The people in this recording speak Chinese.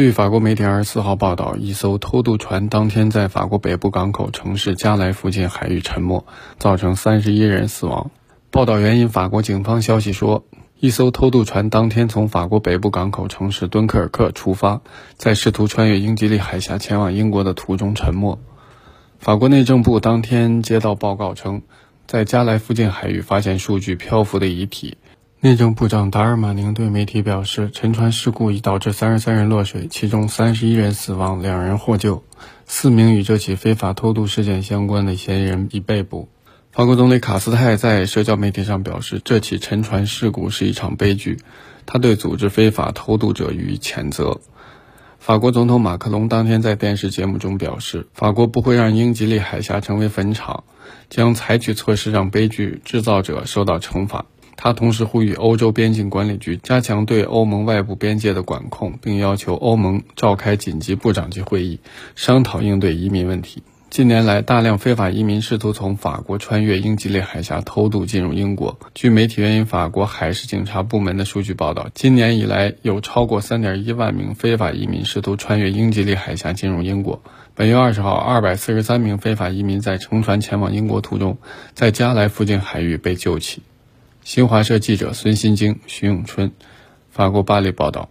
据法国媒体二十四号报道，一艘偷渡船当天在法国北部港口城市加莱附近海域沉没，造成三十一人死亡。报道援引法国警方消息说，一艘偷渡船当天从法国北部港口城市敦刻尔克出发，在试图穿越英吉利海峡前往英国的途中沉没。法国内政部当天接到报告称，在加莱附近海域发现数具漂浮的遗体。内政部长达尔马宁对媒体表示，沉船事故已导致三十三人落水，其中三十一人死亡，两人获救，四名与这起非法偷渡事件相关的嫌疑人已被捕。法国总理卡斯泰在社交媒体上表示，这起沉船事故是一场悲剧，他对组织非法偷渡者予以谴责。法国总统马克龙当天在电视节目中表示，法国不会让英吉利海峡成为坟场，将采取措施让悲剧制造者受到惩罚。他同时呼吁欧洲边境管理局加强对欧盟外部边界的管控，并要求欧盟召开紧急部长级会议，商讨应对移民问题。近年来，大量非法移民试图从法国穿越英吉利海峡偷渡进入英国。据媒体援引法国海事警察部门的数据报道，今年以来有超过3.1万名非法移民试图穿越英吉利海峡进入英国。本月20号，243名非法移民在乘船前往英国途中，在加莱附近海域被救起。新华社记者孙新晶、徐永春，法国巴黎报道。